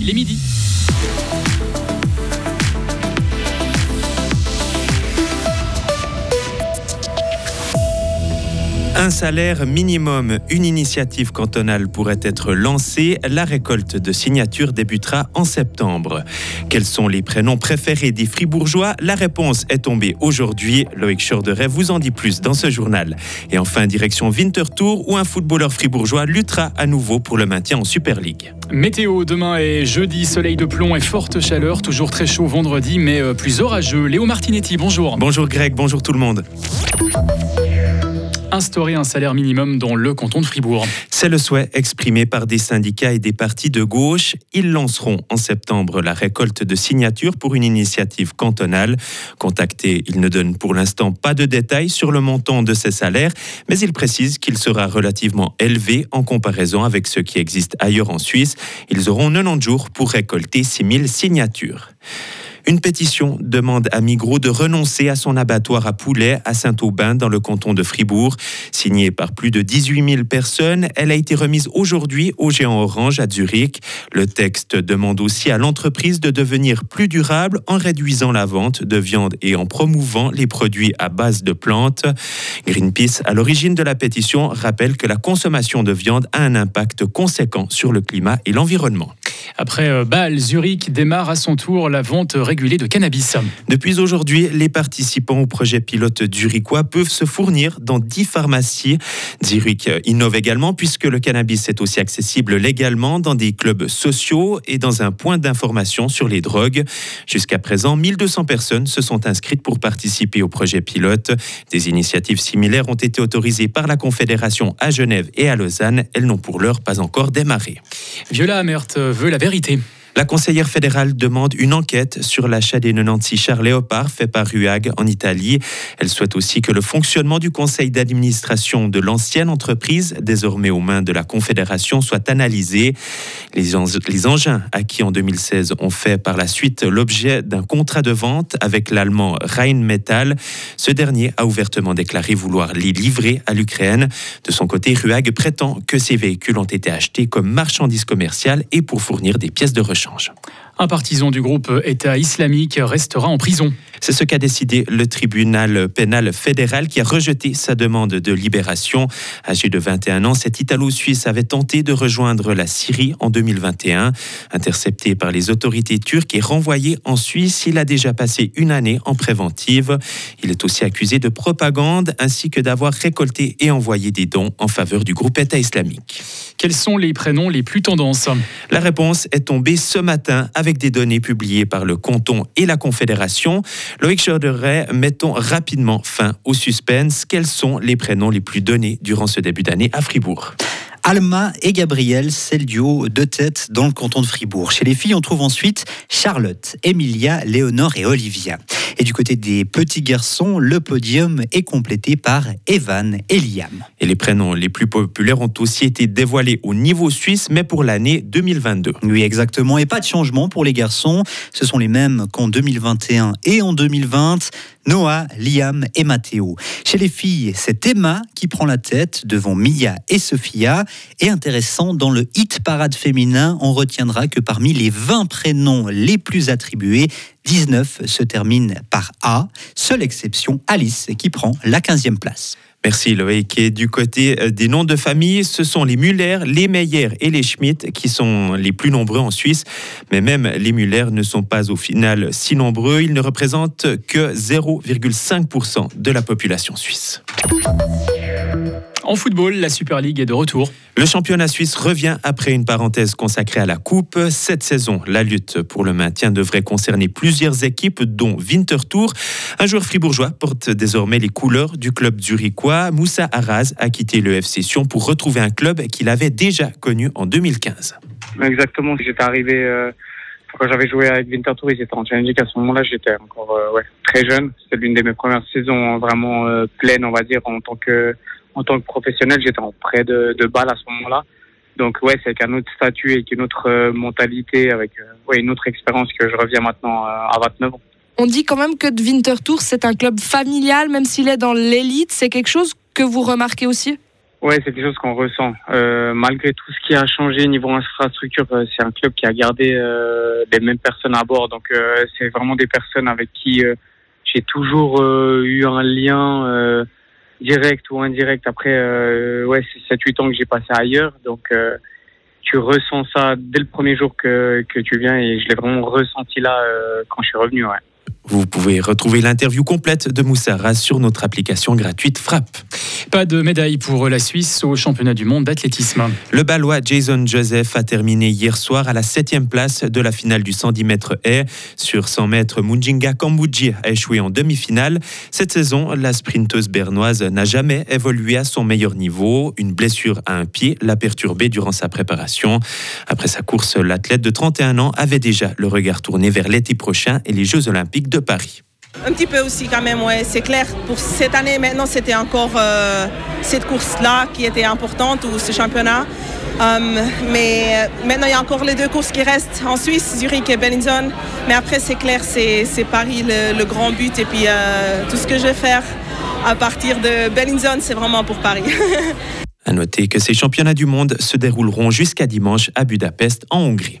Il est midi. Un salaire minimum, une initiative cantonale pourrait être lancée. La récolte de signatures débutera en septembre. Quels sont les prénoms préférés des fribourgeois? La réponse est tombée aujourd'hui. Loïc Chorderet vous en dit plus dans ce journal. Et enfin, direction Winterthur, où un footballeur fribourgeois luttera à nouveau pour le maintien en Super League. Météo, demain est jeudi, soleil de plomb et forte chaleur, toujours très chaud vendredi, mais euh, plus orageux. Léo Martinetti, bonjour. Bonjour Greg, bonjour tout le monde instaurer un salaire minimum dans le canton de Fribourg. C'est le souhait exprimé par des syndicats et des partis de gauche. Ils lanceront en septembre la récolte de signatures pour une initiative cantonale. Contactés, ils ne donnent pour l'instant pas de détails sur le montant de ces salaires, mais ils précisent qu'il sera relativement élevé en comparaison avec ce qui existe ailleurs en Suisse. Ils auront 90 jours pour récolter 6000 signatures. Une pétition demande à Migros de renoncer à son abattoir à poulet à Saint-Aubin dans le canton de Fribourg. Signée par plus de 18 000 personnes, elle a été remise aujourd'hui au géant Orange à Zurich. Le texte demande aussi à l'entreprise de devenir plus durable en réduisant la vente de viande et en promouvant les produits à base de plantes. Greenpeace, à l'origine de la pétition, rappelle que la consommation de viande a un impact conséquent sur le climat et l'environnement. Après euh, Bâle, Zurich démarre à son tour la vente régulée de cannabis. Depuis aujourd'hui, les participants au projet pilote zurichois peuvent se fournir dans 10 pharmacies. Zurich innove également puisque le cannabis est aussi accessible légalement dans des clubs sociaux et dans un point d'information sur les drogues. Jusqu'à présent, 1200 personnes se sont inscrites pour participer au projet pilote. Des initiatives similaires ont été autorisées par la Confédération à Genève et à Lausanne. Elles n'ont pour l'heure pas encore démarré. Viola Amert veut la vérité. La conseillère fédérale demande une enquête sur l'achat des 96 chars Léopard fait par RUAG en Italie. Elle souhaite aussi que le fonctionnement du conseil d'administration de l'ancienne entreprise, désormais aux mains de la Confédération, soit analysé. Les, engins acquis en 2016 ont fait par la suite l'objet d'un contrat de vente avec l'allemand Rheinmetall. Ce dernier a ouvertement déclaré vouloir les livrer à l'Ukraine. De son côté, RUAG prétend que ces véhicules ont été achetés comme marchandises commerciales et pour fournir des pièces de rechange change. Un partisan du groupe État islamique restera en prison. C'est ce qu'a décidé le tribunal pénal fédéral qui a rejeté sa demande de libération. Âgé de 21 ans, cet Italo-Suisse avait tenté de rejoindre la Syrie en 2021. Intercepté par les autorités turques et renvoyé en Suisse, il a déjà passé une année en préventive. Il est aussi accusé de propagande ainsi que d'avoir récolté et envoyé des dons en faveur du groupe État islamique. Quels sont les prénoms les plus tendances? La réponse est tombée ce matin avec avec des données publiées par le canton et la Confédération. Loïc Chorderet, mettons rapidement fin au suspense. Quels sont les prénoms les plus donnés durant ce début d'année à Fribourg? Alma et Gabriel, c'est le duo de tête dans le canton de Fribourg. Chez les filles, on trouve ensuite Charlotte, Emilia, Léonore et Olivia. Et du côté des petits garçons, le podium est complété par Evan et Liam. Et les prénoms les plus populaires ont aussi été dévoilés au niveau suisse, mais pour l'année 2022. Oui, exactement. Et pas de changement pour les garçons. Ce sont les mêmes qu'en 2021 et en 2020. Noah, Liam et Mathéo. Chez les filles, c'est Emma qui prend la tête devant Mia et Sophia. Et intéressant, dans le hit parade féminin, on retiendra que parmi les 20 prénoms les plus attribués, 19 se terminent par A. Seule exception, Alice, qui prend la 15e place. Merci Loïc. Et du côté euh, des noms de famille, ce sont les Muller, les Meyer et les Schmitt qui sont les plus nombreux en Suisse. Mais même les Muller ne sont pas au final si nombreux. Ils ne représentent que 0,5% de la population suisse. En football, la Super League est de retour. Le championnat suisse revient après une parenthèse consacrée à la Coupe. Cette saison, la lutte pour le maintien devrait concerner plusieurs équipes, dont Winterthur. Un joueur fribourgeois porte désormais les couleurs du club zurichois. Moussa Arraz a quitté le FC Sion pour retrouver un club qu'il avait déjà connu en 2015. Exactement, j'étais arrivé euh, quand j'avais joué avec Winterthur, ils étaient en Challenge À ce moment-là, j'étais encore euh, très jeune. C'était l'une de mes premières saisons vraiment euh, pleines, on va dire, en tant que en tant que professionnel, j'étais en prêt de, de balle à ce moment-là. Donc ouais, c'est avec un autre statut et une autre euh, mentalité, avec euh, ouais, une autre expérience que je reviens maintenant euh, à 29 ans. On dit quand même que Winterthur, c'est un club familial, même s'il est dans l'élite. C'est quelque chose que vous remarquez aussi? Ouais, c'est quelque chose qu'on ressent. Malgré tout ce qui a changé niveau infrastructure, c'est un club qui a gardé les mêmes personnes à bord. Donc, c'est vraiment des personnes avec qui j'ai toujours eu un lien direct ou indirect. Après, euh, ouais, c'est 7-8 ans que j'ai passé ailleurs. Donc, euh, tu ressens ça dès le premier jour que, que tu viens et je l'ai vraiment ressenti là euh, quand je suis revenu. Ouais. Vous pouvez retrouver l'interview complète de Moussa Ras sur notre application gratuite Frappe. Pas de médaille pour la Suisse au championnat du monde d'athlétisme. Le Balois Jason Joseph a terminé hier soir à la septième place de la finale du 110 mètres haies. Sur 100 mètres, Munjinga Kambudji a échoué en demi-finale. Cette saison, la sprinteuse bernoise n'a jamais évolué à son meilleur niveau. Une blessure à un pied l'a perturbée durant sa préparation. Après sa course, l'athlète de 31 ans avait déjà le regard tourné vers l'été prochain et les Jeux olympiques de Paris. Un petit peu aussi quand même, ouais, c'est clair. Pour cette année, maintenant, c'était encore euh, cette course-là qui était importante, ou ce championnat. Um, mais maintenant, il y a encore les deux courses qui restent en Suisse, Zurich et Bellinzone. Mais après, c'est clair, c'est Paris le, le, grand but. Et puis, euh, tout ce que je vais faire à partir de Bellinzone, c'est vraiment pour Paris. à noter que ces championnats du monde se dérouleront jusqu'à dimanche à Budapest, en Hongrie.